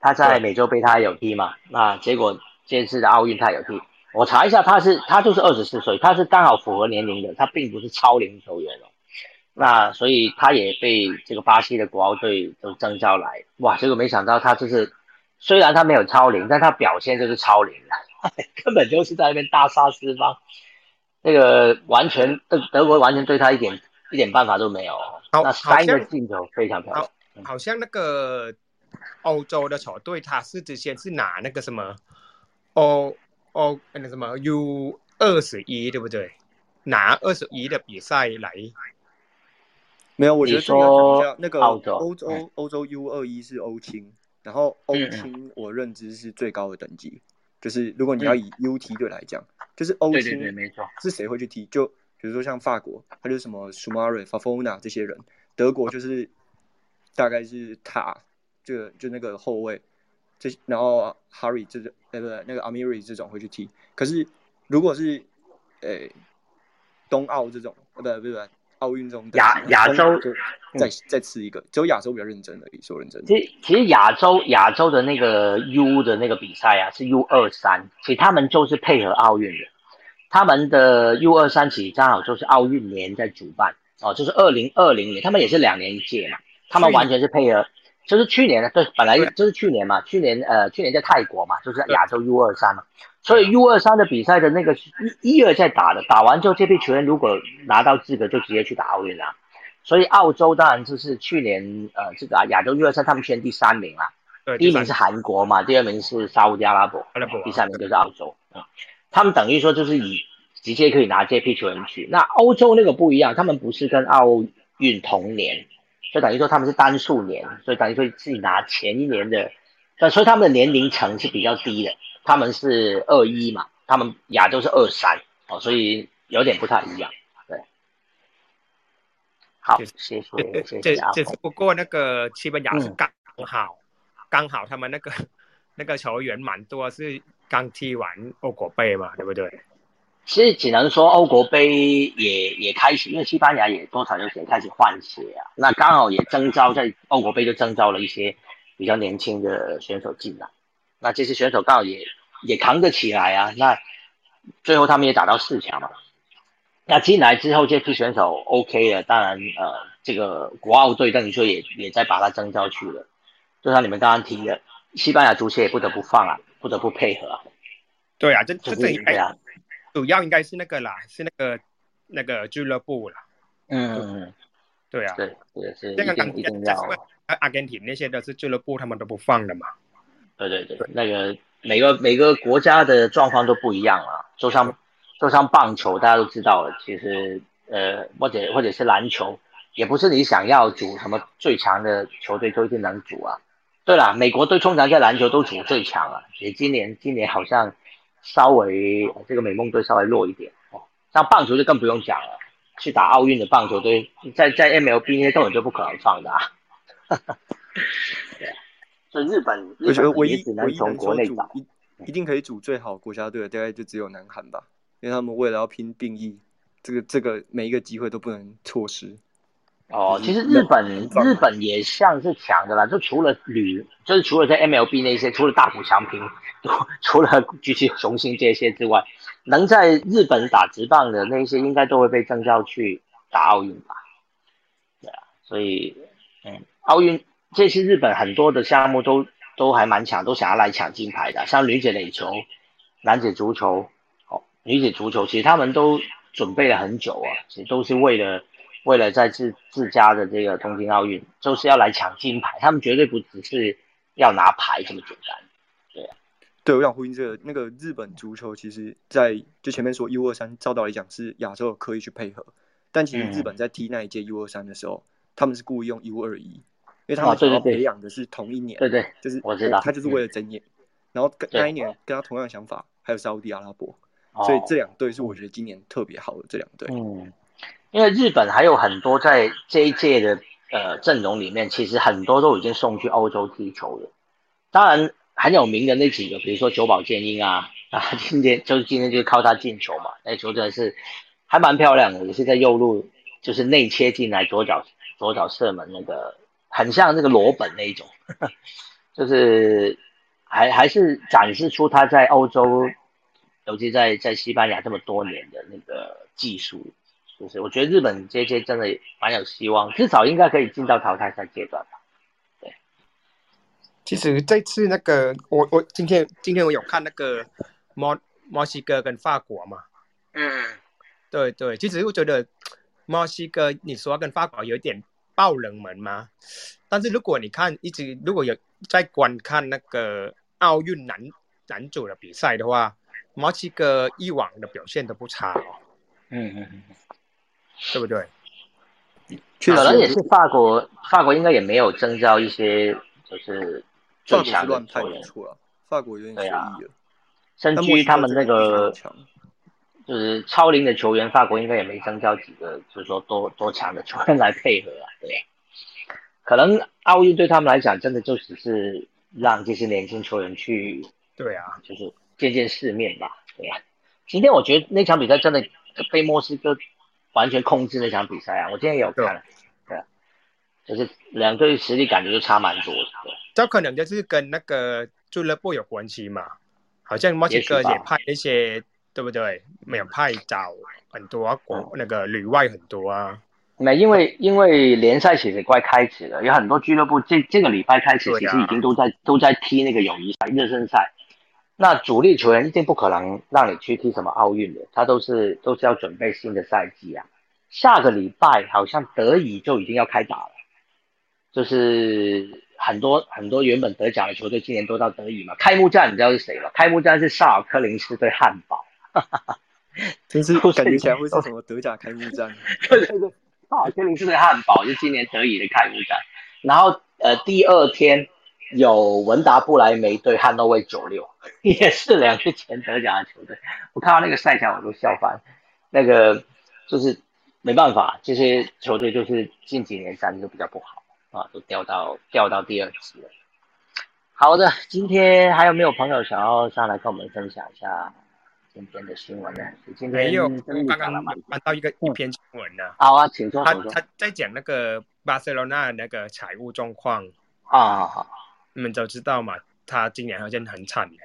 他在美洲杯他有踢嘛？那结果这次的奥运他有踢。我查一下，他是他就是二十四岁，他是刚好符合年龄的，他并不是超龄球员哦。那所以他也被这个巴西的国奥队都征召来，哇！结果没想到他就是虽然他没有超龄，但他表现就是超龄了，根本就是在那边大杀四方，那个完全德德国完全对他一点一点办法都没有。那三个镜头非常漂亮，好像那个欧洲的球队他是之前是拿那个什么哦。哦，那什么 U 二十一对不对？拿二十一的比赛来？没有，我觉得说那个欧洲欧洲 U 二一是欧青，然后欧青我认知是最高的等级，就是如果你要以 U 梯队来讲，就是欧青没错，是谁会去踢？就比如说像法国，他就是什么 Sumari、Fafona 这些人；德国就是大概是塔，就就那个后卫。这然后 Harry 这种，呃不对，那个 Amiri 这种会去踢。可是如果是，呃，冬奥这种，呃不不不，奥运中亚 亚洲再再吃一个，只有亚洲比较认真而已，说认真。其实其实亚洲亚洲的那个 U 的那个比赛啊，是 U 二三，其实他们就是配合奥运的。他们的 U 二三其实刚好就是奥运年在主办哦，就是二零二零年，他们也是两年一届嘛，他们完全是配合。就是去年的，对，本来就是去年嘛，去年呃，去年在泰国嘛，就是亚洲 U 二三嘛，所以 U 二三的比赛的那个一一二在打的，打完之后这批球员如果拿到资格，就直接去打奥运了。所以澳洲当然就是去年呃这个亚洲 U 二三他们选第三名啦，第一名是韩国嘛，第二名是沙特阿拉伯，第三名就是澳洲，嗯，他们等于说就是以直接可以拿这批球员去。那欧洲那个不一样，他们不是跟奥运同年。就等于说他们是单数年，所以等于说自己拿前一年的，但所以他们的年龄层是比较低的，他们是二一嘛，他们亚洲是二三哦，所以有点不太一样，对。好，谢谢谢谢这这不过那个西班牙是刚好刚好他们那个 那个球员蛮多是刚踢完欧国杯嘛，对不对？其实只能说欧国杯也也开始，因为西班牙也多少有点开始换血啊。那刚好也征召在欧国杯就征召了一些比较年轻的选手进来。那这些选手刚好也也扛得起来啊。那最后他们也打到四强嘛。那进来之后这批选手 OK 了，当然呃这个国奥队等于说也也在把它征召去了。就像你们刚刚提的，西班牙足协也不得不放啊，不得不配合啊。对啊，这这这对啊。主要应该是那个啦，是那个那个俱乐部啦。嗯，对啊，对，也是一定一定要。阿根廷那些都是俱乐部，他们都不放的嘛。对对对，那个每个每个国家的状况都不一样啊。就像就像棒球，大家都知道了，其实呃，或者或者是篮球，也不是你想要组什么最强的球队就一定能组啊。对了，美国队通常在篮球都组最强啊，也今年今年好像稍微这个美梦队稍微弱一点哦。像棒球就更不用讲了，去打奥运的棒球队，在在 MLB 那些根本就不可能放的啊。对，所以日本，我觉得唯一唯一能国内找一一定可以组最好国家队的，大概就只有南韩吧，因为他们为了要拼定义，这个这个每一个机会都不能错失。哦，其实日本日本也像是强的啦，就除了旅，就是除了在 MLB 那些，除了大谷翔平，除了举起雄心这些之外，能在日本打直棒的那些，应该都会被征召去打奥运吧？对啊，所以嗯。奥运这次日本很多的项目都都还蛮强，都想要来抢金牌的，像女子垒球、男子足球，哦，女子足球其实他们都准备了很久啊，其实都是为了为了在自自家的这个东京奥运，就是要来抢金牌，他们绝对不只是要拿牌这么简单，对啊，对，我想呼应这个，那个日本足球其实，在就前面说 U 二三，照道理讲是亚洲刻意去配合，但其实日本在踢那一届 U 二三的时候，他们是故意用 U 二一。因为他们想要培养的是同一年，对对，就是我知道，他就是为了争艳。然后跟那一年跟他同样的想法，还有沙地阿拉伯，所以这两队是我觉得今年特别好的这两队。嗯，因为日本还有很多在这一届的呃阵容里面，其实很多都已经送去欧洲踢球了。当然很有名的那几个，比如说久保建英啊，啊，今天就是今天就是靠他进球嘛，那球真的是还蛮漂亮的，也是在右路就是内切进来，左脚左脚射门那个。很像那个罗本那一种，就是还还是展示出他在欧洲，尤其在在西班牙这么多年的那个技术，就是我觉得日本这些真的蛮有希望，至少应该可以进到淘汰赛阶段吧。对，其实这次那个我我今天今天我有看那个墨墨西哥跟法国嘛，嗯，对对，其实我觉得墨西哥你说跟法国有点。爆冷门吗？但是如果你看一直如果有在观看那个奥运男男组的比赛的话，墨西哥以往的表现都不差哦。嗯嗯嗯，对不对？可能也是法国，法国应该也没有征召一些就是最强的球员出了。法国有点随意了。甚至于他们那个就是超龄的球员，法国应该也没征召几个，就是说多多强的球员来配合啊。对，可能奥运对他们来讲，真的就只是让这些年轻球员去，对啊，就是见见世面吧。对呀，今天我觉得那场比赛真的被墨西哥完全控制那场比赛啊，我今天也有看，对啊，就是两队实力感觉就差蛮多的。这可能就是跟那个俱乐部有关系嘛，好像墨西哥也派一些。对不对？没有派找很多国那个旅外很多啊。没，因为因为联赛其实快开始了，有很多俱乐部这这个礼拜开始，其实已经都在都在踢那个友谊赛、热身赛。那主力球员一定不可能让你去踢什么奥运的，他都是都是要准备新的赛季啊。下个礼拜好像德乙就已经要开打了，就是很多很多原本德甲的球队今年都到德乙嘛。开幕战你知道是谁吗？开幕战是萨尔科林斯对汉堡。哈哈哈，真是 感觉起来会是什么德甲开幕战？对对对，啊，天林斯对汉堡就今年德乙的开幕战。然后呃，第二天有文达布莱梅对汉诺威九六，也是两个前德甲的球队。我看到那个赛场我都笑翻。那个就是没办法，这些球队就是近几年战绩都比较不好啊，都掉到掉到第二级了。好的，今天还有没有朋友想要上来跟我们分享一下？今天的新闻呢？没有，刚刚翻到一个一篇新闻呢。好啊，请说。他他在讲那个巴塞罗那那个财务状况啊，好，你们都知道嘛？他今年好像很惨的，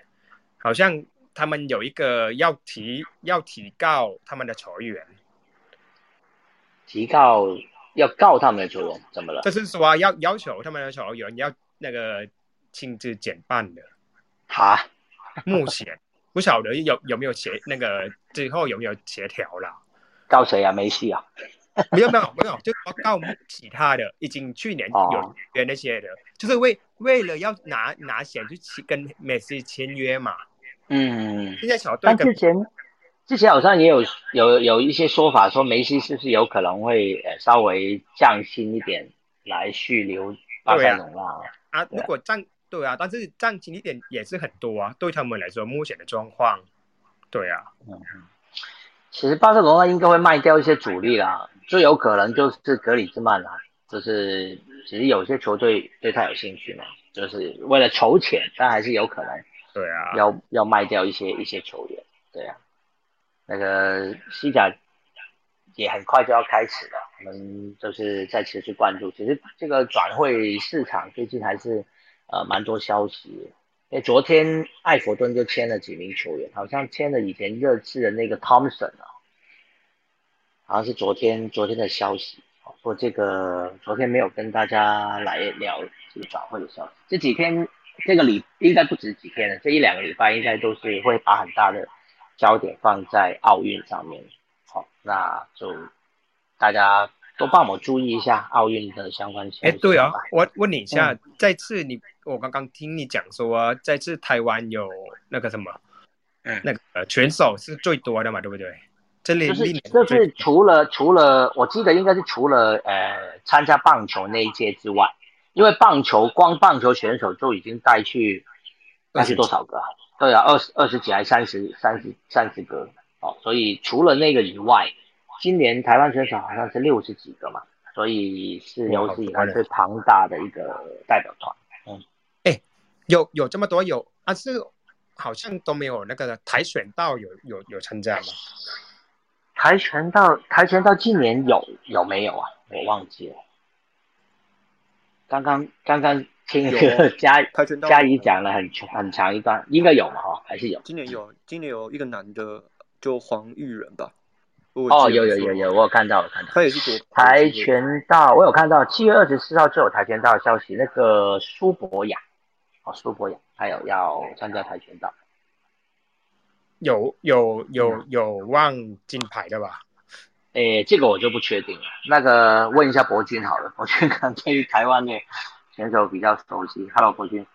好像他们有一个要提要提告他们的球员，提告要告他们的球员，怎么了？就是说要要求他们的球员要那个亲自减半的。哈，目前。不晓得有有没有协那个最后有没有协调啦？告谁啊？梅西啊？没有没有没有，就告其他的，已经去年有约那些的，就是为为了要拿拿钱去跟梅西签约嘛。嗯，现在小队。但之前之前好像也有有有一些说法，说梅西是不是有可能会呃稍微降薪一点来续留巴塞隆纳啊？如果降对啊，但是降薪一点也是很多啊，对他们来说目前的状况，对啊。嗯嗯。其实巴塞罗那应该会卖掉一些主力啦，最有可能就是格里兹曼啦，就是其实有些球队对他有兴趣嘛，就是为了筹钱，但还是有可能。对啊，要要卖掉一些一些球员，对啊，那个西甲也很快就要开始了，我们就是在持续关注。其实这个转会市场最近还是呃蛮多消息，因为昨天艾弗顿就签了几名球员，好像签了以前热刺的那个 Thompson 啊，好像是昨天昨天的消息。说这个昨天没有跟大家来聊这个转会的消息，这几天。这个礼应该不止几天了，这一两个礼拜应该都是会把很大的焦点放在奥运上面。好，那就大家都帮我注意一下奥运的相关消息。哎，对啊，我问你一下，这次你我刚刚听你讲说，这次台湾有那个什么，嗯，那个选手是最多的嘛，对不对？这里就是就是除了除了我记得应该是除了呃参加棒球那一届之外。因为棒球光棒球选手就已经带去，那是多少个？对啊，二十二十几还三十三十三十个哦。所以除了那个以外，今年台湾选手好像是六十几个嘛，所以是有史以来最庞大的一个代表团。嗯，哎，有有这么多有啊？是好像都没有那个跆拳道有有有参加吗？跆拳道跆拳道今年有有没有啊？我忘记了。刚刚刚刚听 嘉嘉怡讲了很很长一段，应该有嘛哈，还是有？今年有，今年有一个男的，就黄玉仁吧。哦，有有有有，我有看到，我看到。他也是做跆拳道，我有看到七月二十四号就有跆拳道的消息，那个苏博雅，哦，苏博雅，还有要参加跆拳道，有有有有望金牌的吧？诶，这个我就不确定了。那个问一下博君好了，博君可能对于台湾的选手比较熟悉。Hello，博君。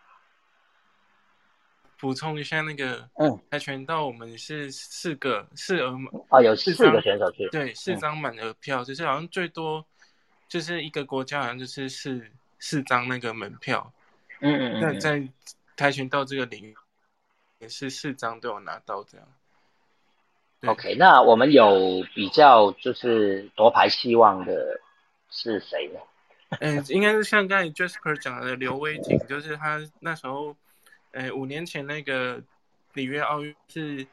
补充一下，那个嗯，跆拳道我们是四个四额哦，有四个选手去，对，四张满额票，就是好像最多就是一个国家好像就是四四张那个门票。嗯嗯嗯。那在跆拳道这个领域也是四张都有拿到这样。OK，那我们有比较就是夺牌希望的是谁呢？嗯，应该是像刚才 Jasper 讲的刘威景，就是他那时候，呃，五年前那个里约奥运是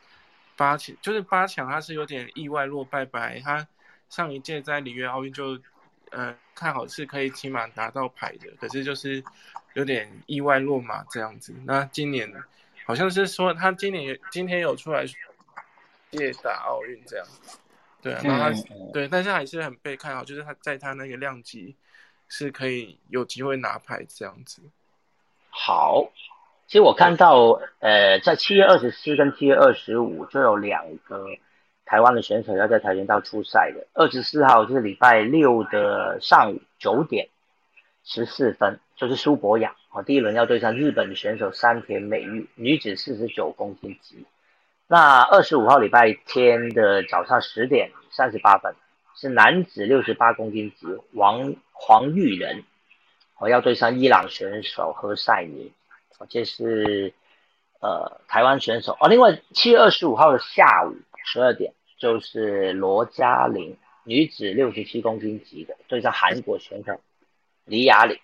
八强，就是八强他是有点意外落败，败。他上一届在里约奥运就，呃，看好是可以起码拿到牌的，可是就是有点意外落马这样子。那今年好像是说他今年今天有出来。借打奥运这样，对啊，那他对，但是还是很被看好，就是他在他那个量级是可以有机会拿牌这样子。好，其实我看到，呃，在七月二十四跟七月二十五就有两个台湾的选手要在跆拳道出赛的。二十四号是礼拜六的上午九点十四分，就是苏博雅哦，第一轮要对上日本的选手山田美玉，女子四十九公斤级。那二十五号礼拜天的早上十点三十八分，是男子六十八公斤级王黄玉仁，我要对上伊朗选手何赛尼，这是呃台湾选手哦。另外七月二十五号的下午十二点，就是罗嘉玲女子六十七公斤级的对上韩国选手李雅玲。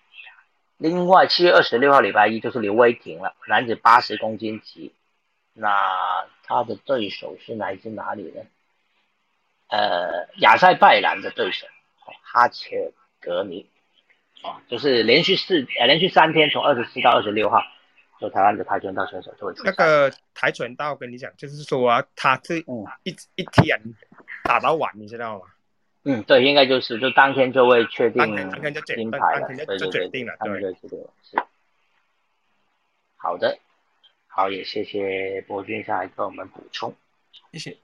另外七月二十六号礼拜一就是刘威霆了，男子八十公斤级。那他的对手是来自哪里呢？呃，亚塞拜然的对手，哈切格尼，哦，就是连续四呃连续三天，从二十四到二十六号，就台湾的跆拳道选手就会那个跆拳道，跟你讲，就是说啊他是一一天打到晚，你知道吗？嗯，对，应该就是就当天就会确定金牌了，就决定了，对，是好的。好，也谢谢博君上来给我们补充，谢谢。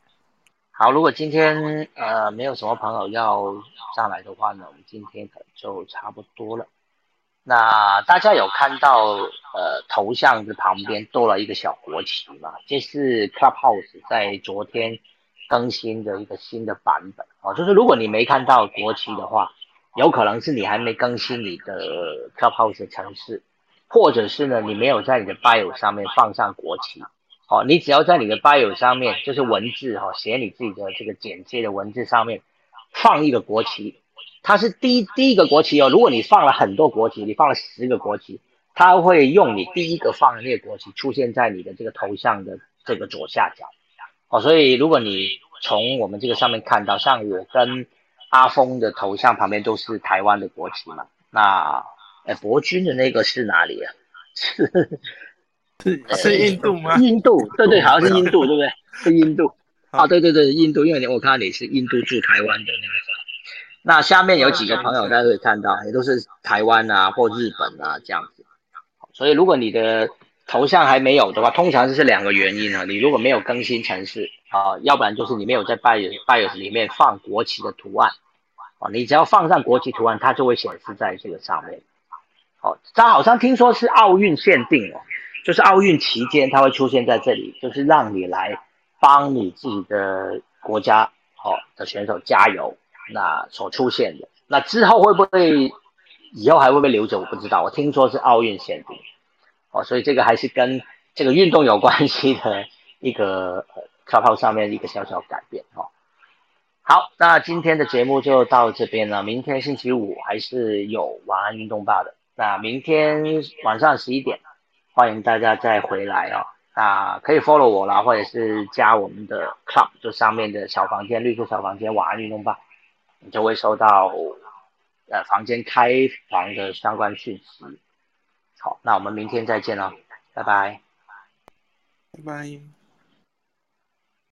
好，如果今天呃没有什么朋友要上来的话呢，我们今天可能就差不多了。那大家有看到呃头像的旁边多了一个小国旗吗？这是 Clubhouse 在昨天更新的一个新的版本哦。就是如果你没看到国旗的话，有可能是你还没更新你的 Clubhouse 城市，或者是呢你没有在你的 Bio 上面放上国旗。哦，你只要在你的 bio 上面，就是文字哈，写你自己的这个简介的文字上面放一个国旗，它是第一第一个国旗哦。如果你放了很多国旗，你放了十个国旗，它会用你第一个放的那个国旗出现在你的这个头像的这个左下角。哦，所以如果你从我们这个上面看到，像我跟阿峰的头像旁边都是台湾的国旗嘛，那哎，博君的那个是哪里啊？是。是是印度吗？印度，对对，好像是印度，对不对？是印度啊，对对对，印度，因为我看到你是印度驻台湾的那个。那下面有几个朋友大家可以看到，也都是台湾啊或日本啊这样子。所以如果你的头像还没有的话，通常是两个原因啊。你如果没有更新城市啊，要不然就是你没有在 Bios Bios 里面放国旗的图案啊。你只要放上国旗图案，它就会显示在这个上面。好，它好像听说是奥运限定哦。就是奥运期间，它会出现在这里，就是让你来帮你自己的国家好的选手加油。那所出现的，那之后会不会以后还会不会留着？我不知道。我听说是奥运限定哦，所以这个还是跟这个运动有关系的一个票号上面一个小小改变哦。好，那今天的节目就到这边了。明天星期五还是有晚安运动吧的。那明天晚上十一点。欢迎大家再回来哦，那可以 follow 我啦，或者是加我们的 club，就上面的小房间，绿色小房间，晚安运动吧，你就会收到呃房间开房的相关讯息。好，那我们明天再见喽，拜拜，拜拜。